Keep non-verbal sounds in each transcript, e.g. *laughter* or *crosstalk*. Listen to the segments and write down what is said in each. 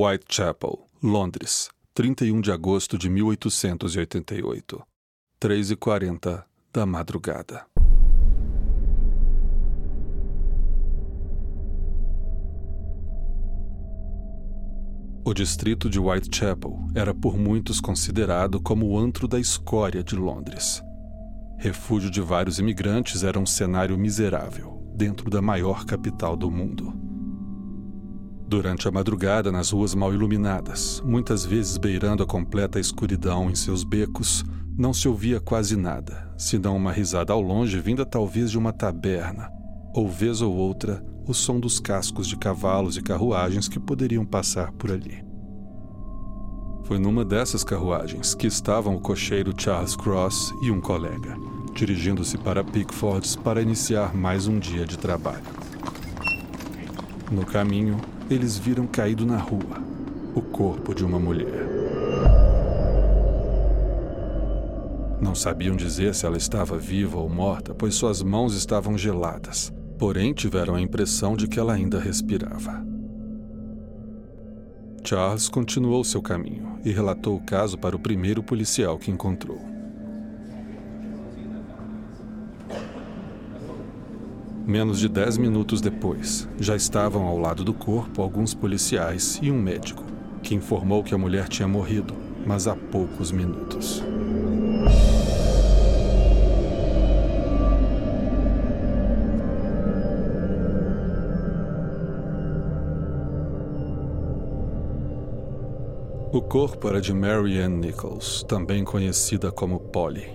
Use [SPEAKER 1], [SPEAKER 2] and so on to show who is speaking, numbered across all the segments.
[SPEAKER 1] Whitechapel, Londres, 31 de agosto de 1888, 3h40 da madrugada. O distrito de Whitechapel era por muitos considerado como o antro da escória de Londres. Refúgio de vários imigrantes era um cenário miserável dentro da maior capital do mundo. Durante a madrugada, nas ruas mal iluminadas, muitas vezes beirando a completa escuridão em seus becos, não se ouvia quase nada, senão uma risada ao longe vinda talvez de uma taberna, ou vez ou outra o som dos cascos de cavalos e carruagens que poderiam passar por ali. Foi numa dessas carruagens que estavam o cocheiro Charles Cross e um colega, dirigindo-se para Pickfords para iniciar mais um dia de trabalho. No caminho, eles viram caído na rua o corpo de uma mulher. Não sabiam dizer se ela estava viva ou morta, pois suas mãos estavam geladas porém tiveram a impressão de que ela ainda respirava. Charles continuou seu caminho e relatou o caso para o primeiro policial que encontrou. Menos de dez minutos depois, já estavam ao lado do corpo alguns policiais e um médico, que informou que a mulher tinha morrido, mas há poucos minutos. O corpo era de Mary Ann Nichols, também conhecida como Polly,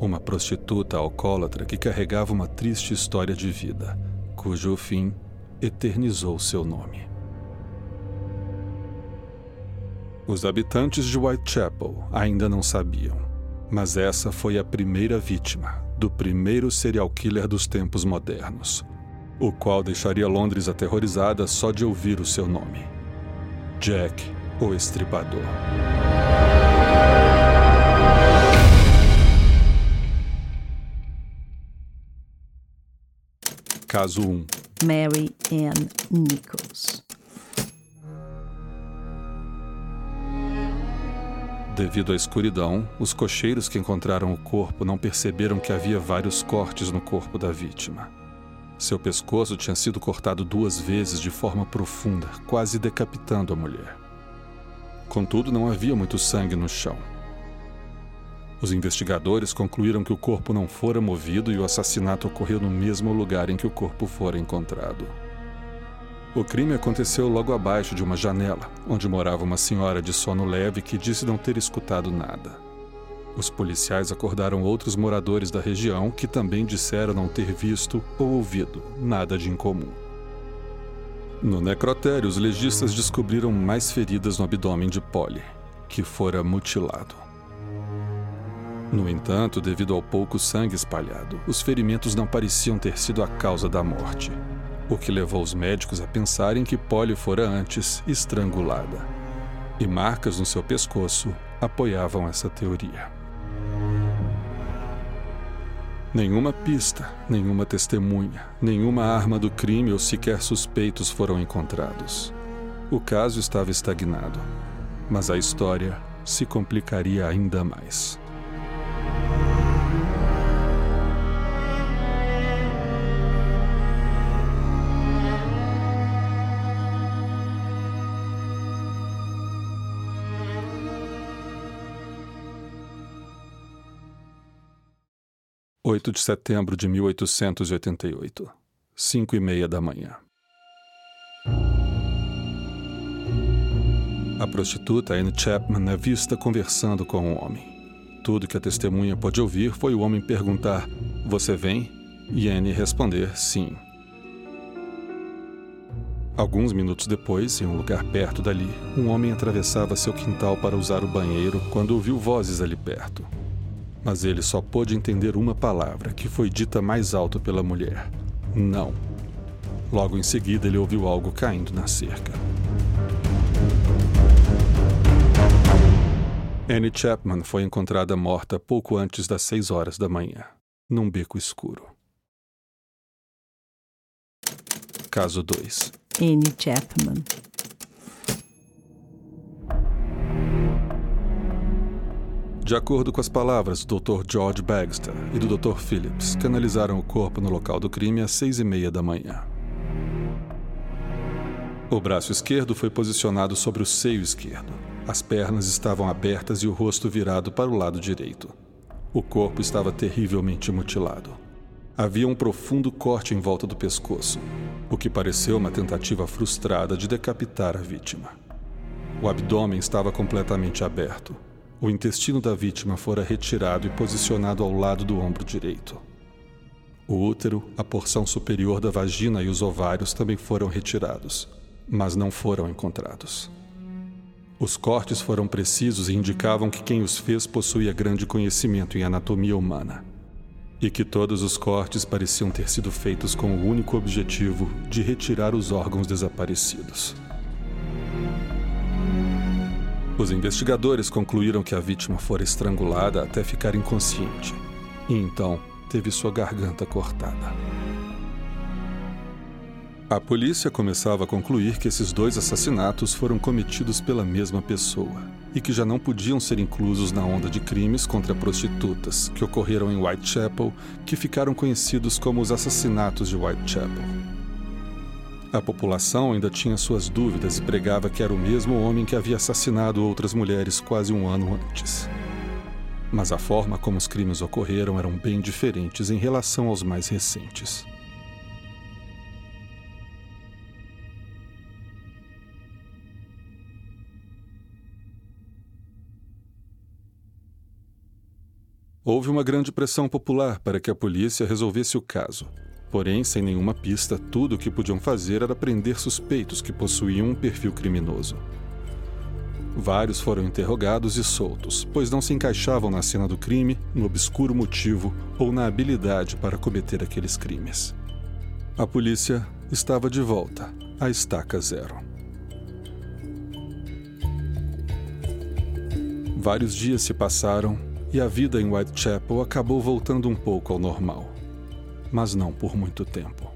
[SPEAKER 1] uma prostituta alcoólatra que carregava uma triste história de vida, cujo fim eternizou seu nome. Os habitantes de Whitechapel ainda não sabiam, mas essa foi a primeira vítima do primeiro serial killer dos tempos modernos, o qual deixaria Londres aterrorizada só de ouvir o seu nome: Jack o Estripador. Caso 1
[SPEAKER 2] Mary Ann Nichols.
[SPEAKER 1] Devido à escuridão, os cocheiros que encontraram o corpo não perceberam que havia vários cortes no corpo da vítima. Seu pescoço tinha sido cortado duas vezes de forma profunda, quase decapitando a mulher. Contudo, não havia muito sangue no chão. Os investigadores concluíram que o corpo não fora movido e o assassinato ocorreu no mesmo lugar em que o corpo fora encontrado. O crime aconteceu logo abaixo de uma janela, onde morava uma senhora de sono leve que disse não ter escutado nada. Os policiais acordaram outros moradores da região que também disseram não ter visto ou ouvido nada de incomum. No necrotério, os legistas descobriram mais feridas no abdômen de Polly, que fora mutilado. No entanto, devido ao pouco sangue espalhado, os ferimentos não pareciam ter sido a causa da morte, o que levou os médicos a pensarem que Polly fora antes estrangulada. E marcas no seu pescoço apoiavam essa teoria. Nenhuma pista, nenhuma testemunha, nenhuma arma do crime ou sequer suspeitos foram encontrados. O caso estava estagnado, mas a história se complicaria ainda mais. 8 de setembro de 1888, 5 e meia da manhã. A prostituta Anne Chapman é vista conversando com um homem. Tudo que a testemunha pode ouvir foi o homem perguntar: Você vem? E Anne responder: Sim. Alguns minutos depois, em um lugar perto dali, um homem atravessava seu quintal para usar o banheiro quando ouviu vozes ali perto mas ele só pôde entender uma palavra, que foi dita mais alto pela mulher: não. Logo em seguida, ele ouviu algo caindo na cerca. Annie Chapman foi encontrada morta pouco antes das seis horas da manhã, num beco escuro. Caso 2
[SPEAKER 2] Annie Chapman
[SPEAKER 1] De acordo com as palavras do Dr. George Bagster e do Dr. Phillips, que analisaram o corpo no local do crime às seis e meia da manhã. O braço esquerdo foi posicionado sobre o seio esquerdo. As pernas estavam abertas e o rosto virado para o lado direito. O corpo estava terrivelmente mutilado. Havia um profundo corte em volta do pescoço, o que pareceu uma tentativa frustrada de decapitar a vítima. O abdômen estava completamente aberto. O intestino da vítima fora retirado e posicionado ao lado do ombro direito. O útero, a porção superior da vagina e os ovários também foram retirados mas não foram encontrados. Os cortes foram precisos e indicavam que quem os fez possuía grande conhecimento em anatomia humana. E que todos os cortes pareciam ter sido feitos com o único objetivo de retirar os órgãos desaparecidos. Os investigadores concluíram que a vítima fora estrangulada até ficar inconsciente, e então teve sua garganta cortada. A polícia começava a concluir que esses dois assassinatos foram cometidos pela mesma pessoa e que já não podiam ser inclusos na onda de crimes contra prostitutas que ocorreram em Whitechapel, que ficaram conhecidos como os assassinatos de Whitechapel. A população ainda tinha suas dúvidas e pregava que era o mesmo homem que havia assassinado outras mulheres quase um ano antes. Mas a forma como os crimes ocorreram eram bem diferentes em relação aos mais recentes. Houve uma grande pressão popular para que a polícia resolvesse o caso. Porém, sem nenhuma pista, tudo o que podiam fazer era prender suspeitos que possuíam um perfil criminoso. Vários foram interrogados e soltos, pois não se encaixavam na cena do crime, no obscuro motivo ou na habilidade para cometer aqueles crimes. A polícia estava de volta à estaca zero. Vários dias se passaram e a vida em Whitechapel acabou voltando um pouco ao normal. Mas não por muito tempo.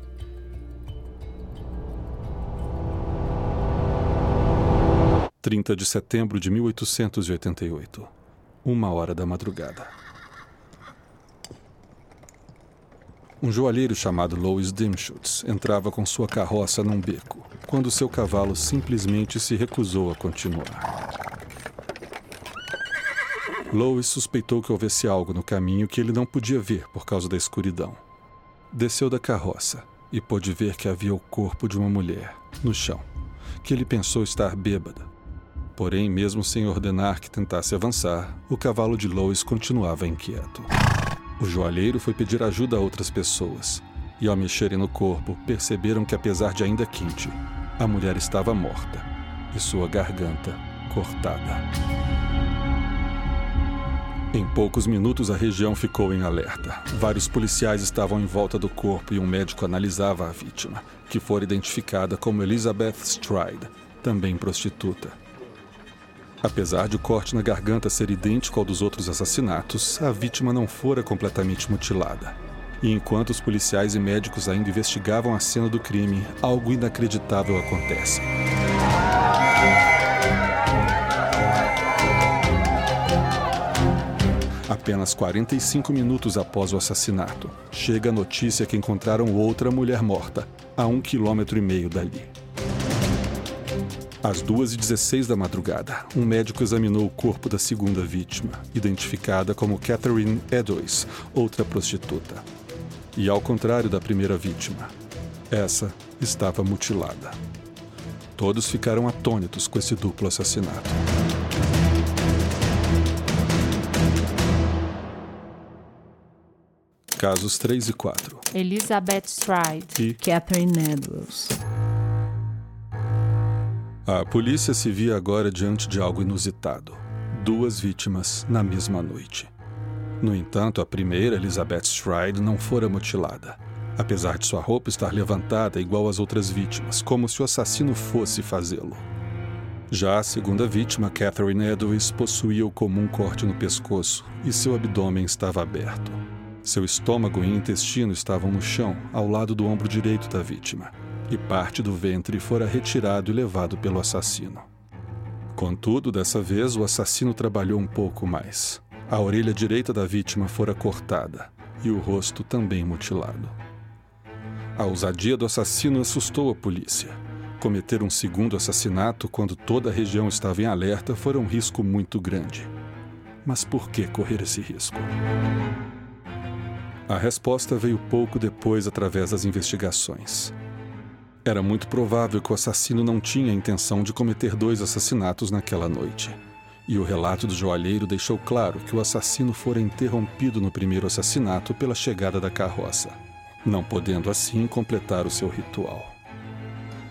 [SPEAKER 1] Trinta de setembro de 1888, uma hora da madrugada. Um joalheiro chamado Louis Dimschutz entrava com sua carroça num beco, quando seu cavalo simplesmente se recusou a continuar. Lois suspeitou que houvesse algo no caminho que ele não podia ver por causa da escuridão. Desceu da carroça e pôde ver que havia o corpo de uma mulher no chão, que ele pensou estar bêbada. Porém, mesmo sem ordenar que tentasse avançar, o cavalo de Lois continuava inquieto. O joalheiro foi pedir ajuda a outras pessoas, e ao mexerem no corpo, perceberam que, apesar de ainda quente, a mulher estava morta e sua garganta cortada. Em poucos minutos, a região ficou em alerta. Vários policiais estavam em volta do corpo e um médico analisava a vítima, que fora identificada como Elizabeth Stride, também prostituta. Apesar de o corte na garganta ser idêntico ao dos outros assassinatos, a vítima não fora completamente mutilada. E enquanto os policiais e médicos ainda investigavam a cena do crime, algo inacreditável acontece. Apenas 45 minutos após o assassinato, chega a notícia que encontraram outra mulher morta, a um quilômetro e meio dali. Às 2h16 da madrugada, um médico examinou o corpo da segunda vítima, identificada como Catherine Edois, outra prostituta. E ao contrário da primeira vítima, essa estava mutilada. Todos ficaram atônitos com esse duplo assassinato. Casos 3 e 4.
[SPEAKER 3] Elizabeth Stride
[SPEAKER 1] e
[SPEAKER 2] Catherine Edwards.
[SPEAKER 1] A polícia se via agora diante de algo inusitado. Duas vítimas na mesma noite. No entanto, a primeira, Elizabeth Stride, não fora mutilada. Apesar de sua roupa estar levantada igual às outras vítimas, como se o assassino fosse fazê-lo. Já a segunda vítima, Catherine Edwards, possuía o comum corte no pescoço e seu abdômen estava aberto. Seu estômago e intestino estavam no chão, ao lado do ombro direito da vítima, e parte do ventre fora retirado e levado pelo assassino. Contudo, dessa vez, o assassino trabalhou um pouco mais. A orelha direita da vítima fora cortada e o rosto também mutilado. A ousadia do assassino assustou a polícia. Cometer um segundo assassinato quando toda a região estava em alerta foi um risco muito grande. Mas por que correr esse risco? A resposta veio pouco depois através das investigações. Era muito provável que o assassino não tinha a intenção de cometer dois assassinatos naquela noite. E o relato do joalheiro deixou claro que o assassino fora interrompido no primeiro assassinato pela chegada da carroça, não podendo assim completar o seu ritual.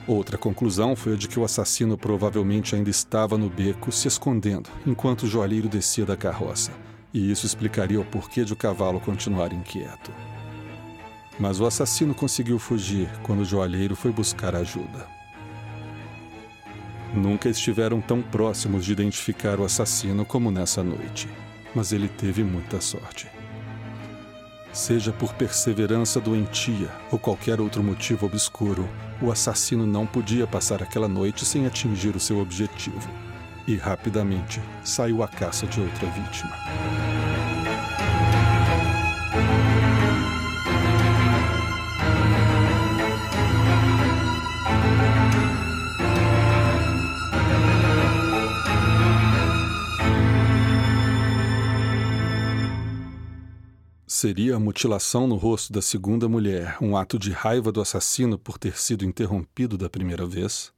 [SPEAKER 1] Outra conclusão foi a de que o assassino provavelmente ainda estava no beco se escondendo enquanto o joalheiro descia da carroça, e isso explicaria o porquê de o cavalo continuar inquieto. Mas o assassino conseguiu fugir quando o joalheiro foi buscar ajuda. Nunca estiveram tão próximos de identificar o assassino como nessa noite, mas ele teve muita sorte. Seja por perseverança doentia ou qualquer outro motivo obscuro, o assassino não podia passar aquela noite sem atingir o seu objetivo. E rapidamente saiu à caça de outra vítima. Seria a mutilação no rosto da segunda mulher um ato de raiva do assassino por ter sido interrompido da primeira vez?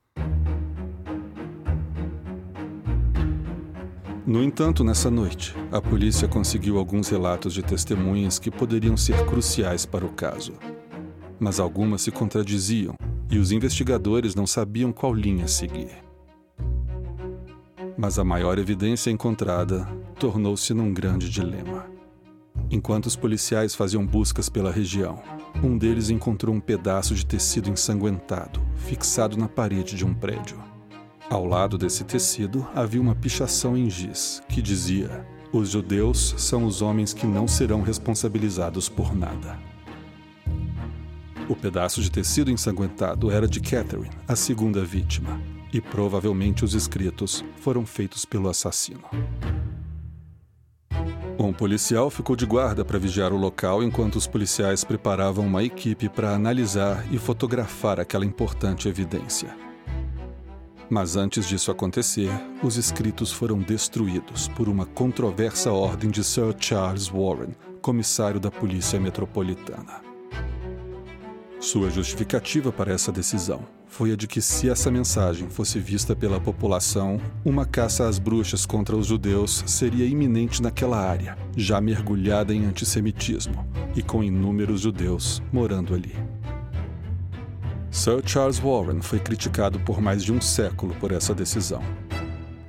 [SPEAKER 1] No entanto, nessa noite, a polícia conseguiu alguns relatos de testemunhas que poderiam ser cruciais para o caso. Mas algumas se contradiziam e os investigadores não sabiam qual linha seguir. Mas a maior evidência encontrada tornou-se num grande dilema. Enquanto os policiais faziam buscas pela região, um deles encontrou um pedaço de tecido ensanguentado, fixado na parede de um prédio. Ao lado desse tecido havia uma pichação em giz que dizia: Os judeus são os homens que não serão responsabilizados por nada. O pedaço de tecido ensanguentado era de Catherine, a segunda vítima, e provavelmente os escritos foram feitos pelo assassino. Um policial ficou de guarda para vigiar o local enquanto os policiais preparavam uma equipe para analisar e fotografar aquela importante evidência. Mas antes disso acontecer, os escritos foram destruídos por uma controversa ordem de Sir Charles Warren, comissário da Polícia Metropolitana. Sua justificativa para essa decisão foi a de que, se essa mensagem fosse vista pela população, uma caça às bruxas contra os judeus seria iminente naquela área, já mergulhada em antissemitismo e com inúmeros judeus morando ali. Sir Charles Warren foi criticado por mais de um século por essa decisão.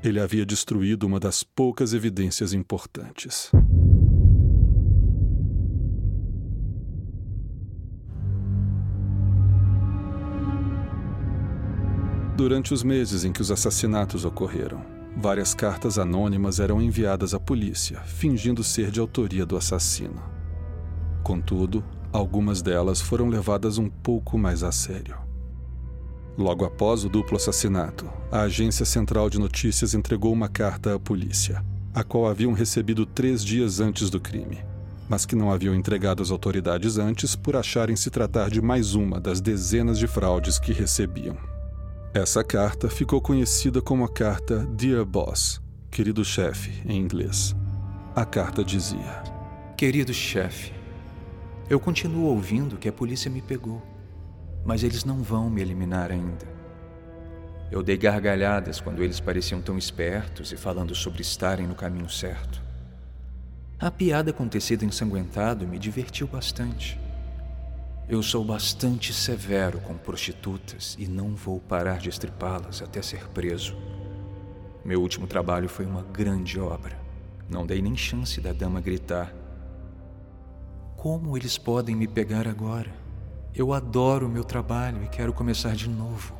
[SPEAKER 1] Ele havia destruído uma das poucas evidências importantes. Durante os meses em que os assassinatos ocorreram, várias cartas anônimas eram enviadas à polícia, fingindo ser de autoria do assassino. Contudo, algumas delas foram levadas um pouco mais a sério. Logo após o duplo assassinato, a Agência Central de Notícias entregou uma carta à polícia, a qual haviam recebido três dias antes do crime, mas que não haviam entregado às autoridades antes por acharem se tratar de mais uma das dezenas de fraudes que recebiam. Essa carta ficou conhecida como a carta Dear Boss, querido chefe, em inglês. A carta dizia:
[SPEAKER 4] Querido chefe, eu continuo ouvindo que a polícia me pegou, mas eles não vão me eliminar ainda. Eu dei gargalhadas quando eles pareciam tão espertos e falando sobre estarem no caminho certo. A piada com tecido ensanguentado me divertiu bastante. Eu sou bastante severo com prostitutas e não vou parar de estripá-las até ser preso. Meu último trabalho foi uma grande obra. Não dei nem chance da dama gritar. Como eles podem me pegar agora? Eu adoro meu trabalho e quero começar de novo.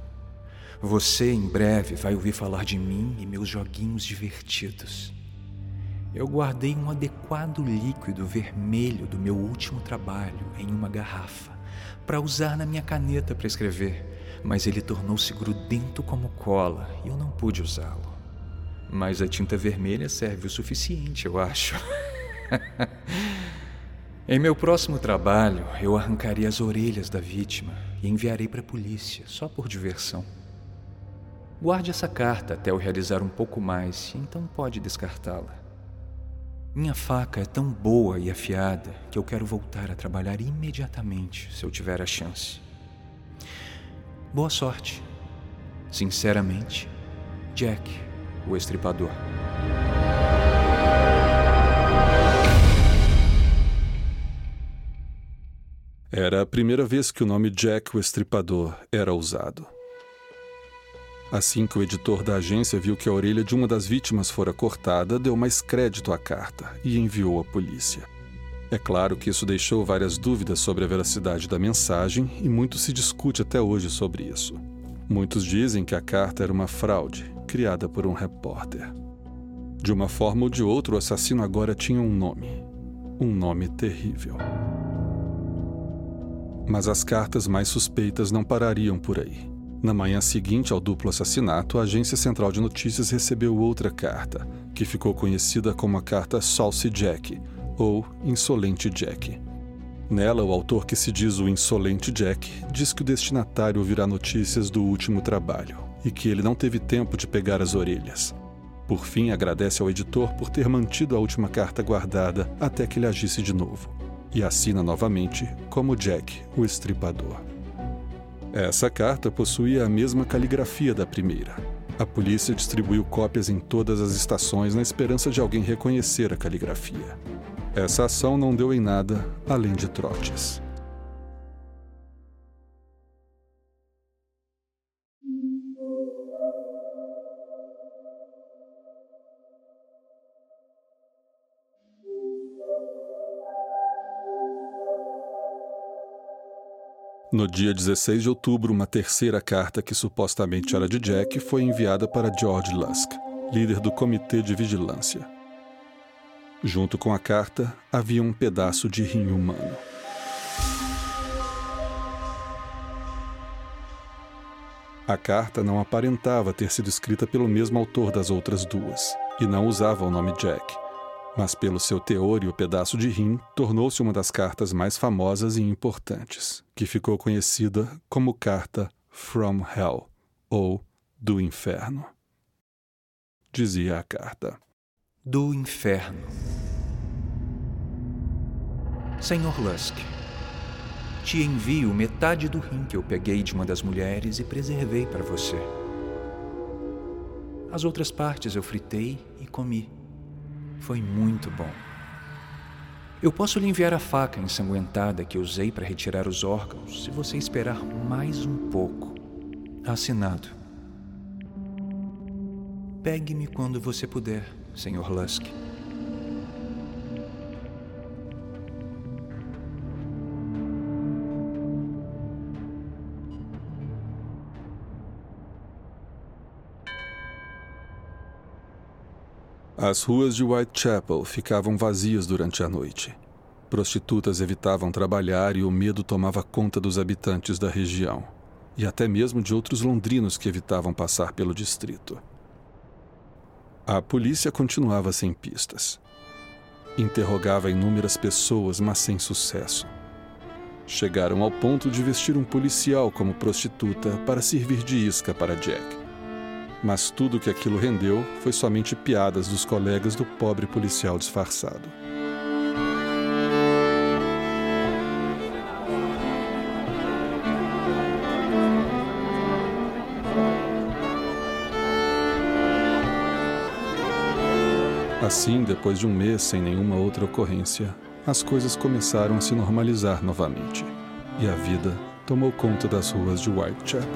[SPEAKER 4] Você em breve vai ouvir falar de mim e meus joguinhos divertidos. Eu guardei um adequado líquido vermelho do meu último trabalho em uma garrafa para usar na minha caneta para escrever, mas ele tornou-se grudento como cola e eu não pude usá-lo. Mas a tinta vermelha serve o suficiente, eu acho. *laughs* em meu próximo trabalho, eu arrancarei as orelhas da vítima e enviarei para a polícia, só por diversão. Guarde essa carta até eu realizar um pouco mais, então pode descartá-la. Minha faca é tão boa e afiada que eu quero voltar a trabalhar imediatamente se eu tiver a chance. Boa sorte. Sinceramente, Jack, o estripador.
[SPEAKER 1] Era a primeira vez que o nome Jack o Estripador era usado. Assim que o editor da agência viu que a orelha de uma das vítimas fora cortada, deu mais crédito à carta e enviou à polícia. É claro que isso deixou várias dúvidas sobre a veracidade da mensagem e muito se discute até hoje sobre isso. Muitos dizem que a carta era uma fraude, criada por um repórter. De uma forma ou de outra, o assassino agora tinha um nome. Um nome terrível. Mas as cartas mais suspeitas não parariam por aí. Na manhã seguinte ao duplo assassinato, a Agência Central de Notícias recebeu outra carta, que ficou conhecida como a carta Saucy Jack, ou Insolente Jack. Nela, o autor que se diz o Insolente Jack diz que o destinatário ouvirá notícias do último trabalho e que ele não teve tempo de pegar as orelhas. Por fim, agradece ao editor por ter mantido a última carta guardada até que ele agisse de novo, e assina novamente como Jack, o Estripador. Essa carta possuía a mesma caligrafia da primeira. A polícia distribuiu cópias em todas as estações na esperança de alguém reconhecer a caligrafia. Essa ação não deu em nada além de trotes. No dia 16 de outubro, uma terceira carta, que supostamente era de Jack, foi enviada para George Lusk, líder do Comitê de Vigilância. Junto com a carta, havia um pedaço de rim humano. A carta não aparentava ter sido escrita pelo mesmo autor das outras duas, e não usava o nome Jack mas pelo seu teor e o pedaço de rim, tornou-se uma das cartas mais famosas e importantes, que ficou conhecida como Carta From Hell, ou Do Inferno. Dizia a carta:
[SPEAKER 4] Do Inferno. Senhor Lusk, te envio metade do rim que eu peguei de uma das mulheres e preservei para você. As outras partes eu fritei e comi. Foi muito bom. Eu posso lhe enviar a faca ensanguentada que usei para retirar os órgãos se você esperar mais um pouco. Assinado. Pegue-me quando você puder, Sr. Lusk.
[SPEAKER 1] As ruas de Whitechapel ficavam vazias durante a noite. Prostitutas evitavam trabalhar e o medo tomava conta dos habitantes da região, e até mesmo de outros londrinos que evitavam passar pelo distrito. A polícia continuava sem pistas. Interrogava inúmeras pessoas, mas sem sucesso. Chegaram ao ponto de vestir um policial como prostituta para servir de isca para Jack mas tudo que aquilo rendeu foi somente piadas dos colegas do pobre policial disfarçado. Assim, depois de um mês sem nenhuma outra ocorrência, as coisas começaram a se normalizar novamente e a vida tomou conta das ruas de Whitechapel.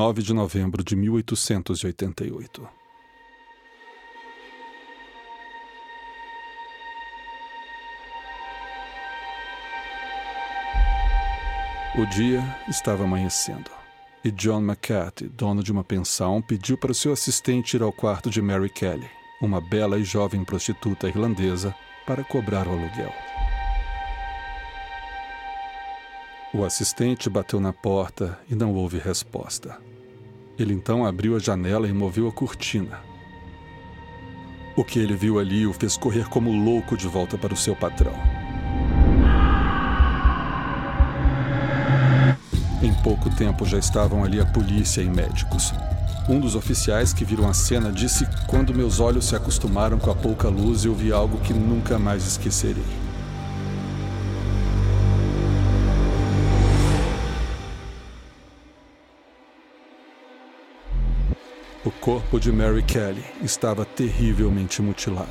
[SPEAKER 1] 9 de novembro de 1888. O dia estava amanhecendo e John McCarthy, dono de uma pensão, pediu para seu assistente ir ao quarto de Mary Kelly, uma bela e jovem prostituta irlandesa, para cobrar o aluguel. O assistente bateu na porta e não houve resposta. Ele então abriu a janela e moveu a cortina. O que ele viu ali o fez correr como louco de volta para o seu patrão. Em pouco tempo já estavam ali a polícia e médicos. Um dos oficiais que viram a cena disse: Quando meus olhos se acostumaram com a pouca luz, eu vi algo que nunca mais esquecerei. Corpo de Mary Kelly estava terrivelmente mutilado.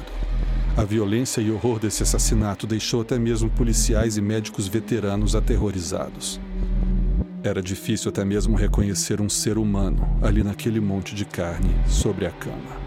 [SPEAKER 1] A violência e horror desse assassinato deixou até mesmo policiais e médicos veteranos aterrorizados. Era difícil até mesmo reconhecer um ser humano ali naquele monte de carne sobre a cama.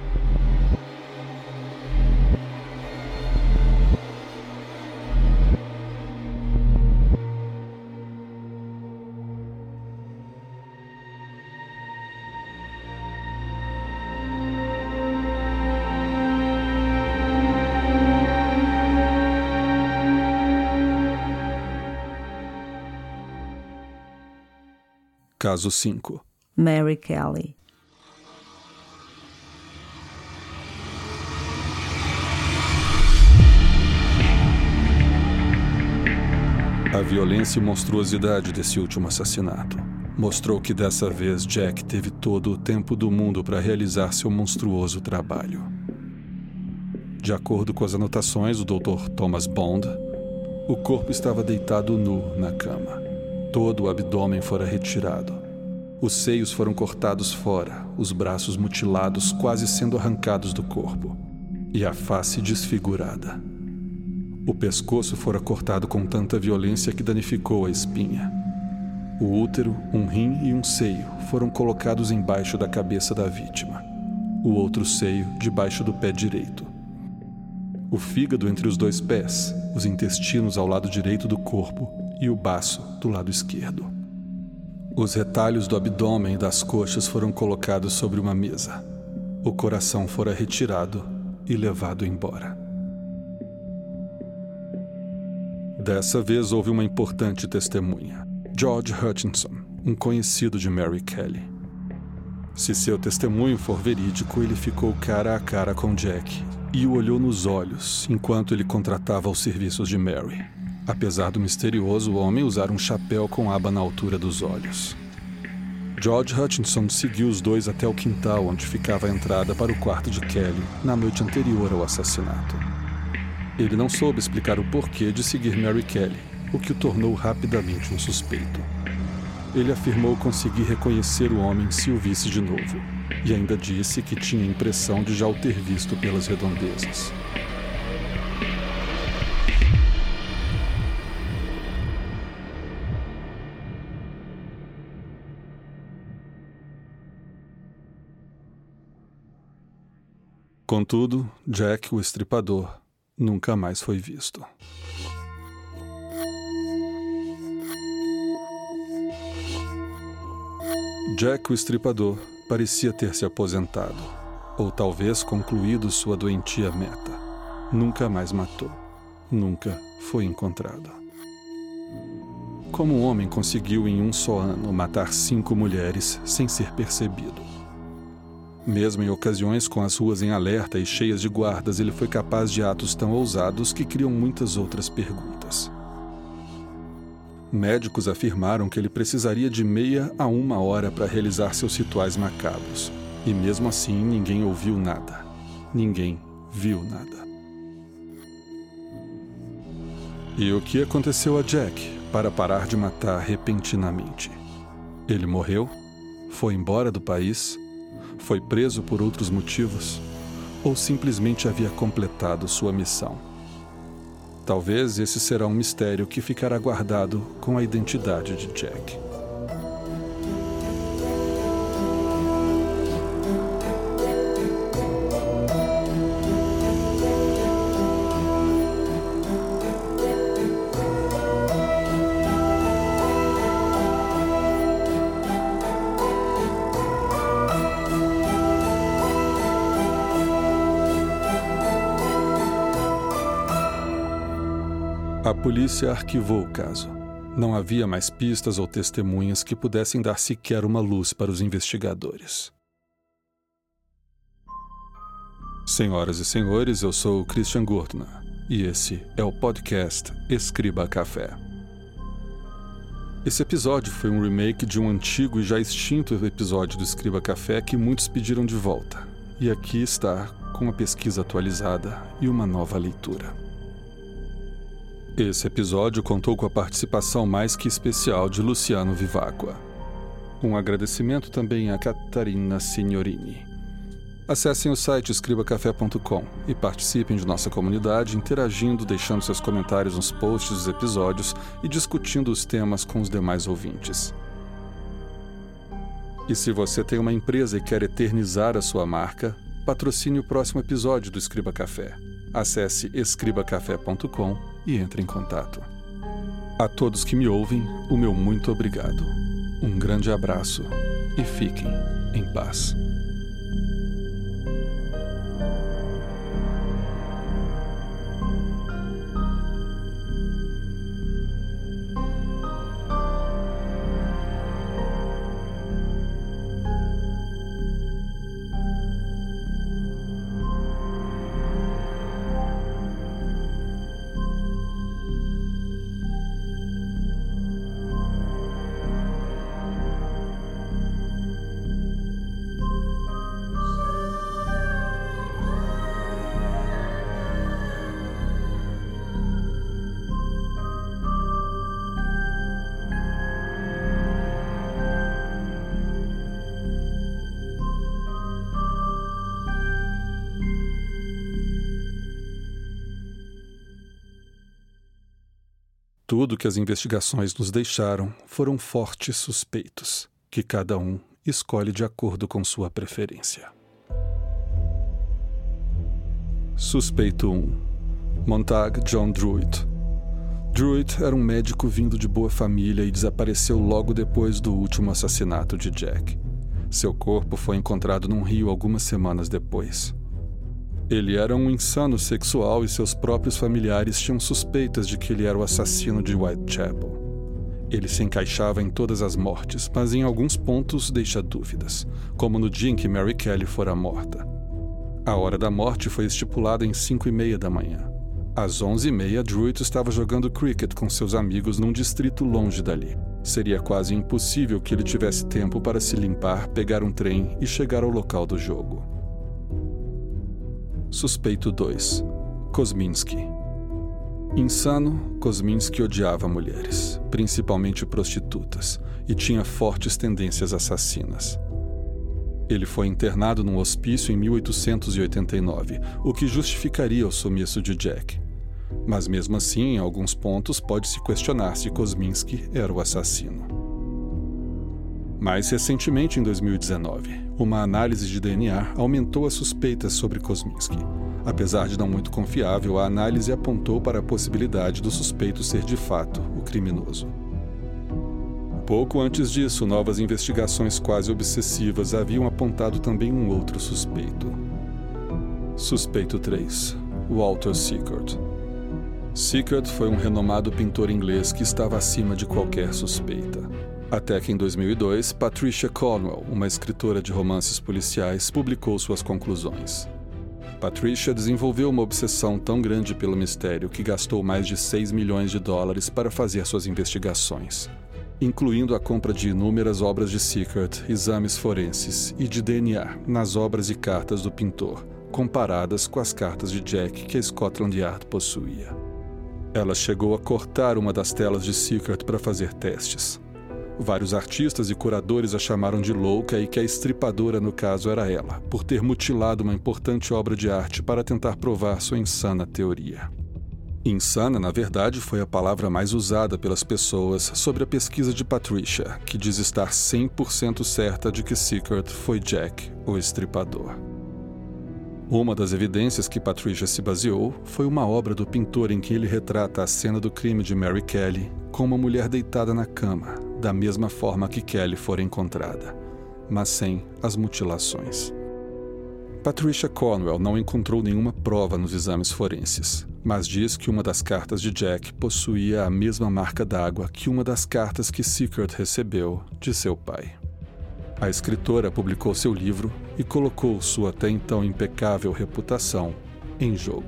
[SPEAKER 1] Caso 5
[SPEAKER 2] Mary Kelly.
[SPEAKER 1] A violência e monstruosidade desse último assassinato mostrou que dessa vez Jack teve todo o tempo do mundo para realizar seu monstruoso trabalho. De acordo com as anotações do Dr. Thomas Bond, o corpo estava deitado nu na cama. Todo o abdômen fora retirado. Os seios foram cortados fora, os braços mutilados, quase sendo arrancados do corpo, e a face desfigurada. O pescoço fora cortado com tanta violência que danificou a espinha. O útero, um rim e um seio foram colocados embaixo da cabeça da vítima. O outro seio debaixo do pé direito. O fígado entre os dois pés, os intestinos ao lado direito do corpo e o baço do lado esquerdo. Os retalhos do abdômen e das coxas foram colocados sobre uma mesa. O coração fora retirado e levado embora. Dessa vez houve uma importante testemunha: George Hutchinson, um conhecido de Mary Kelly. Se seu testemunho for verídico, ele ficou cara a cara com Jack e o olhou nos olhos enquanto ele contratava os serviços de Mary apesar do misterioso homem usar um chapéu com aba na altura dos olhos. George Hutchinson seguiu os dois até o quintal onde ficava a entrada para o quarto de Kelly na noite anterior ao assassinato. Ele não soube explicar o porquê de seguir Mary Kelly, o que o tornou rapidamente um suspeito. Ele afirmou conseguir reconhecer o homem se o visse de novo, e ainda disse que tinha a impressão de já o ter visto pelas redondezas. Contudo, Jack, o estripador, nunca mais foi visto. Jack, o estripador, parecia ter se aposentado, ou talvez concluído sua doentia meta. Nunca mais matou. Nunca foi encontrado. Como um homem conseguiu em um só ano matar cinco mulheres sem ser percebido? Mesmo em ocasiões com as ruas em alerta e cheias de guardas, ele foi capaz de atos tão ousados que criam muitas outras perguntas. Médicos afirmaram que ele precisaria de meia a uma hora para realizar seus rituais macabros. E mesmo assim, ninguém ouviu nada. Ninguém viu nada. E o que aconteceu a Jack para parar de matar repentinamente? Ele morreu? Foi embora do país? Foi preso por outros motivos? Ou simplesmente havia completado sua missão? Talvez esse será um mistério que ficará guardado com a identidade de Jack. Polícia arquivou o caso. Não havia mais pistas ou testemunhas que pudessem dar sequer uma luz para os investigadores. Senhoras e senhores, eu sou Christian Gurtner e esse é o podcast Escriba Café. Esse episódio foi um remake de um antigo e já extinto episódio do Escriba Café que muitos pediram de volta. E aqui está com a pesquisa atualizada e uma nova leitura. Esse episódio contou com a participação mais que especial de Luciano Vivacqua. Um agradecimento também a Catarina Signorini. Acessem o site escribacafé.com e participem de nossa comunidade interagindo, deixando seus comentários nos posts dos episódios e discutindo os temas com os demais ouvintes. E se você tem uma empresa e quer eternizar a sua marca, patrocine o próximo episódio do Escriba Café. Acesse escribacafé.com e entre em contato. A todos que me ouvem, o meu muito obrigado. Um grande abraço e fiquem em paz. Tudo que as investigações nos deixaram foram fortes suspeitos, que cada um escolhe de acordo com sua preferência. Suspeito 1 Montag John Druitt. Druitt era um médico vindo de boa família e desapareceu logo depois do último assassinato de Jack. Seu corpo foi encontrado num rio algumas semanas depois. Ele era um insano sexual e seus próprios familiares tinham suspeitas de que ele era o assassino de Whitechapel. Ele se encaixava em todas as mortes, mas em alguns pontos deixa dúvidas, como no dia em que Mary Kelly fora morta. A hora da morte foi estipulada em cinco e meia da manhã. Às onze e meia, Druitt estava jogando cricket com seus amigos num distrito longe dali. Seria quase impossível que ele tivesse tempo para se limpar, pegar um trem e chegar ao local do jogo. Suspeito 2 Kosminski Insano, Kosminski odiava mulheres, principalmente prostitutas, e tinha fortes tendências assassinas. Ele foi internado num hospício em 1889, o que justificaria o sumiço de Jack. Mas mesmo assim, em alguns pontos, pode-se questionar se Kosminski era o assassino. Mais recentemente, em 2019, uma análise de DNA aumentou as suspeitas sobre Kosminski. Apesar de não muito confiável, a análise apontou para a possibilidade do suspeito ser de fato o criminoso. Pouco antes disso, novas investigações quase obsessivas haviam apontado também um outro suspeito. Suspeito 3 Walter Sickert. Sickert foi um renomado pintor inglês que estava acima de qualquer suspeita. Até que em 2002, Patricia Cornwell, uma escritora de romances policiais, publicou suas conclusões. Patricia desenvolveu uma obsessão tão grande pelo mistério que gastou mais de 6 milhões de dólares para fazer suas investigações, incluindo a compra de inúmeras obras de Secret, exames forenses e de DNA nas obras e cartas do pintor, comparadas com as cartas de Jack que a Scotland Yard possuía. Ela chegou a cortar uma das telas de Secret para fazer testes, Vários artistas e curadores a chamaram de louca e que a estripadora, no caso, era ela, por ter mutilado uma importante obra de arte para tentar provar sua insana teoria. Insana, na verdade, foi a palavra mais usada pelas pessoas sobre a pesquisa de Patricia, que diz estar 100% certa de que Secret foi Jack, o estripador. Uma das evidências que Patricia se baseou foi uma obra do pintor em que ele retrata a cena do crime de Mary Kelly com uma mulher deitada na cama, da mesma forma que Kelly fora encontrada, mas sem as mutilações. Patricia Cornwell não encontrou nenhuma prova nos exames forenses, mas diz que uma das cartas de Jack possuía a mesma marca d'água que uma das cartas que Sickert recebeu de seu pai. A escritora publicou seu livro e colocou sua até então impecável reputação em jogo.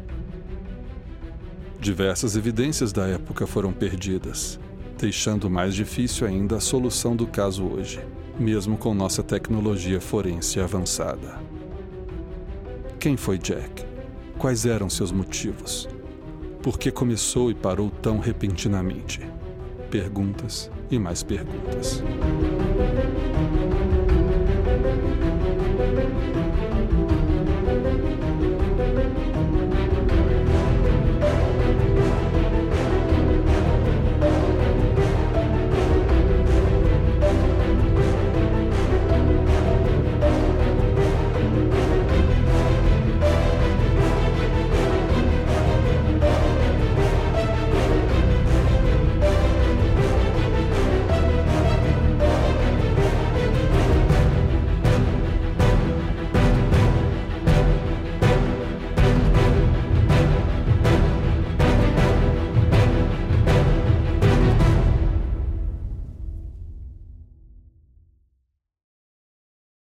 [SPEAKER 1] Diversas evidências da época foram perdidas, deixando mais difícil ainda a solução do caso hoje, mesmo com nossa tecnologia forense avançada. Quem foi Jack? Quais eram seus motivos? Por que começou e parou tão repentinamente? Perguntas e mais perguntas.